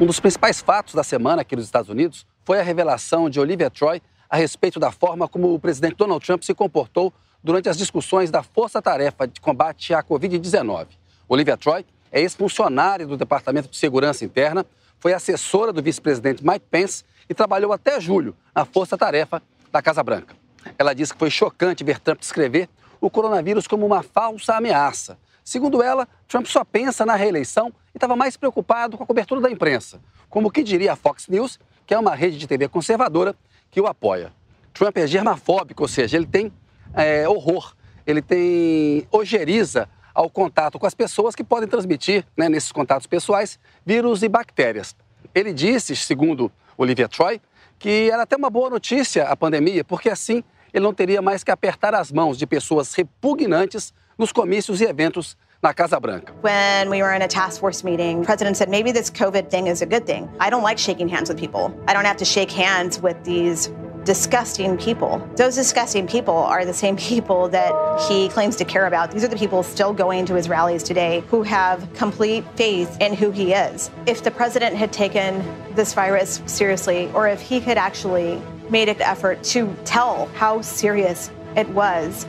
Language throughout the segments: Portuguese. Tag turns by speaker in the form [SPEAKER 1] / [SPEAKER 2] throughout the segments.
[SPEAKER 1] Um dos principais fatos da semana aqui nos Estados Unidos foi a revelação de Olivia Troy a respeito da forma como o presidente Donald Trump se comportou durante as discussões da Força Tarefa de Combate à Covid-19. Olivia Troy é ex-funcionária do Departamento de Segurança Interna, foi assessora do vice-presidente Mike Pence e trabalhou até julho na Força Tarefa da Casa Branca. Ela disse que foi chocante ver Trump descrever o coronavírus como uma falsa ameaça. Segundo ela, Trump só pensa na reeleição e estava mais preocupado com a cobertura da imprensa, como que diria a Fox News, que é uma rede de TV conservadora que o apoia. Trump é germafóbico, ou seja, ele tem é, horror, ele tem ojeriza ao contato com as pessoas que podem transmitir, né, nesses contatos pessoais, vírus e bactérias. Ele disse, segundo Olivia Troy, que era até uma boa notícia a pandemia, porque assim ele não teria mais que apertar as mãos de pessoas repugnantes nos comícios e eventos na Casa Branca.
[SPEAKER 2] When we were in a task force meeting, the president said maybe this COVID thing is a good thing. I don't like shaking hands with people. I don't have to shake hands with these disgusting people. Those disgusting people are the same people that he claims to care about. These are the people still going to his rallies today who have complete faith in who he is. If the president had taken this virus seriously, or if he had actually made an effort to tell how serious it was,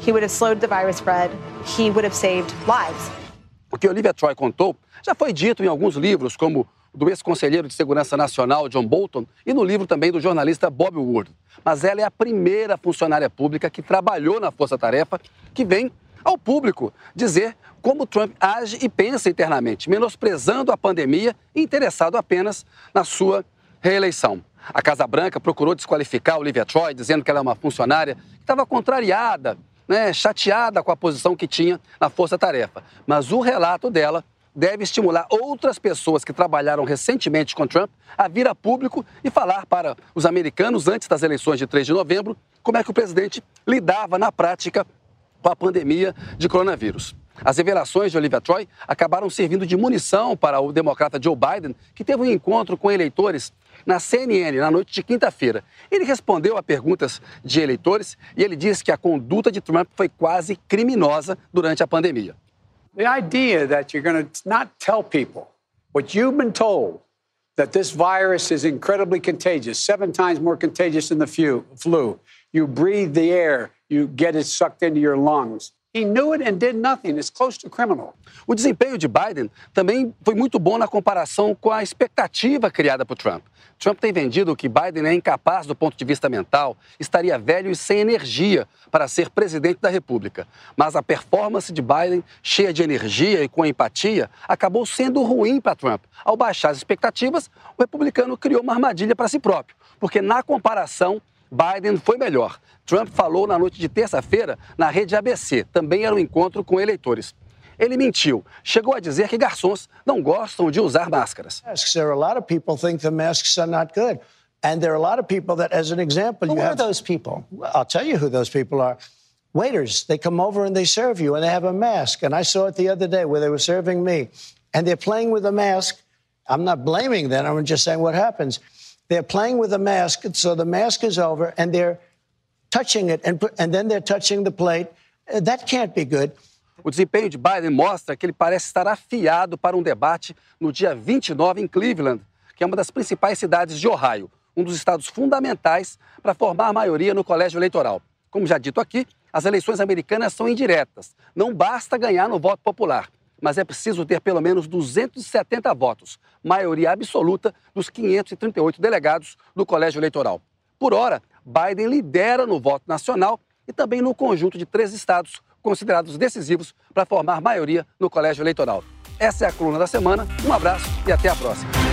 [SPEAKER 2] he would have slowed the virus spread. He would have saved lives.
[SPEAKER 1] O que Olivia Troy contou já foi dito em alguns livros, como do ex-conselheiro de Segurança Nacional John Bolton e no livro também do jornalista Bob Wood. Mas ela é a primeira funcionária pública que trabalhou na Força Tarefa que vem ao público dizer como Trump age e pensa internamente, menosprezando a pandemia e interessado apenas na sua reeleição. A Casa Branca procurou desqualificar Olivia Troy, dizendo que ela é uma funcionária que estava contrariada, né, chateada com a posição que tinha na Força Tarefa. Mas o relato dela deve estimular outras pessoas que trabalharam recentemente com Trump a vir a público e falar para os americanos, antes das eleições de 3 de novembro, como é que o presidente lidava na prática com a pandemia de coronavírus. As revelações de Olivia Troy acabaram servindo de munição para o democrata Joe Biden, que teve um encontro com eleitores na CNN na noite de quinta-feira. Ele respondeu a perguntas de eleitores e ele disse que a conduta de Trump foi quase criminosa durante a pandemia.
[SPEAKER 3] The idea that you're going to not tell people what you've been told that this virus is incredibly contagious, seven times more contagious than the flu. You breathe the air, you get it sucked into your lungs. He knew it and did nothing. It's close to criminal.
[SPEAKER 1] O desempenho de Biden também foi muito bom na comparação com a expectativa criada por Trump. Trump tem vendido que Biden é incapaz do ponto de vista mental, estaria velho e sem energia para ser presidente da República. Mas a performance de Biden, cheia de energia e com empatia, acabou sendo ruim para Trump. Ao baixar as expectativas, o republicano criou uma armadilha para si próprio, porque na comparação, Biden foi melhor. Trump falou na noite de terça-feira na rede ABC, também era um encontro com eleitores. Ele mentiu. Chegou a dizer que garçons não gostam de usar máscaras.
[SPEAKER 4] There are a lot of people think the masks are not good. And there are a lot of people that, as an example,
[SPEAKER 5] who
[SPEAKER 4] you
[SPEAKER 5] are
[SPEAKER 4] have
[SPEAKER 5] those people?
[SPEAKER 4] I'll tell you who those people are. Waiters, they come over and they serve you, and they have a mask. And I saw it the other day where they were serving me, and they're playing with a mask. I'm not blaming them. I'm just saying what happens. They're playing with a mask, so the mask is over, and they're touching it, and, and then they're touching the plate. Uh, that can't be good.
[SPEAKER 1] O desempenho de Biden mostra que ele parece estar afiado para um debate no dia 29 em Cleveland, que é uma das principais cidades de Ohio, um dos estados fundamentais para formar a maioria no colégio eleitoral. Como já dito aqui, as eleições americanas são indiretas. Não basta ganhar no voto popular, mas é preciso ter pelo menos 270 votos, maioria absoluta dos 538 delegados do colégio eleitoral. Por hora, Biden lidera no voto nacional e também no conjunto de três estados considerados decisivos para formar maioria no colégio eleitoral. Essa é a coluna da semana. Um abraço e até a próxima.